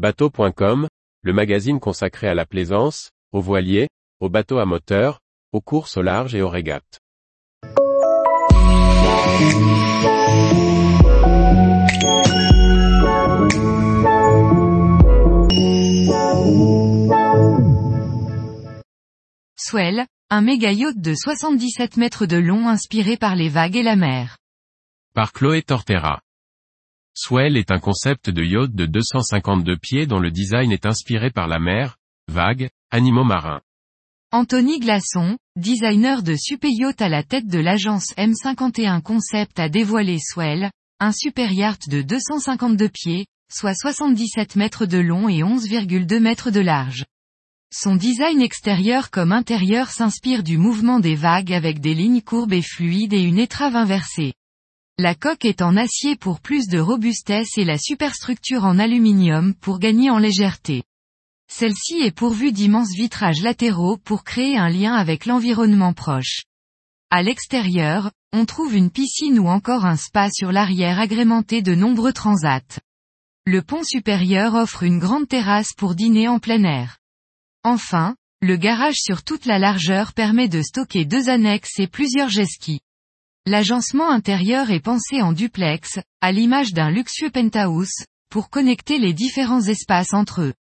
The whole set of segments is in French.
Bateau.com, le magazine consacré à la plaisance, aux voiliers, aux bateaux à moteur, aux courses au large et aux régates. Swell, un méga yacht de 77 mètres de long inspiré par les vagues et la mer. Par Chloé Tortera. Swell est un concept de yacht de 252 pieds dont le design est inspiré par la mer, vagues, animaux marins. Anthony Glasson, designer de super yacht à la tête de l'agence M51 Concept a dévoilé Swell, un super yacht de 252 pieds, soit 77 mètres de long et 11,2 mètres de large. Son design extérieur comme intérieur s'inspire du mouvement des vagues avec des lignes courbes et fluides et une étrave inversée. La coque est en acier pour plus de robustesse et la superstructure en aluminium pour gagner en légèreté. Celle-ci est pourvue d'immenses vitrages latéraux pour créer un lien avec l'environnement proche. À l'extérieur, on trouve une piscine ou encore un spa sur l'arrière agrémenté de nombreux transats. Le pont supérieur offre une grande terrasse pour dîner en plein air. Enfin, le garage sur toute la largeur permet de stocker deux annexes et plusieurs jet. L'agencement intérieur est pensé en duplex, à l'image d'un luxueux penthouse, pour connecter les différents espaces entre eux.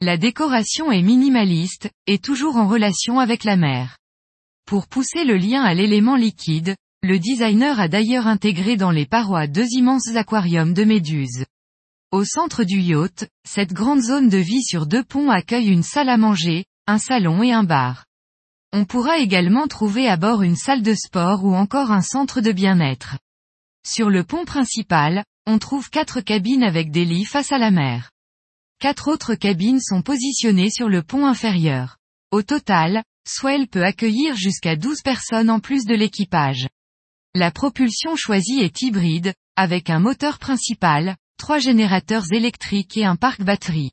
La décoration est minimaliste, et toujours en relation avec la mer. Pour pousser le lien à l'élément liquide, le designer a d'ailleurs intégré dans les parois deux immenses aquariums de méduses. Au centre du yacht, cette grande zone de vie sur deux ponts accueille une salle à manger, un salon et un bar. On pourra également trouver à bord une salle de sport ou encore un centre de bien-être. Sur le pont principal, on trouve quatre cabines avec des lits face à la mer. Quatre autres cabines sont positionnées sur le pont inférieur. Au total, Swell peut accueillir jusqu'à 12 personnes en plus de l'équipage. La propulsion choisie est hybride, avec un moteur principal, trois générateurs électriques et un parc batterie.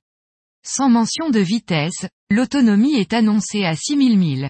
Sans mention de vitesse, l'autonomie est annoncée à 6000 milles.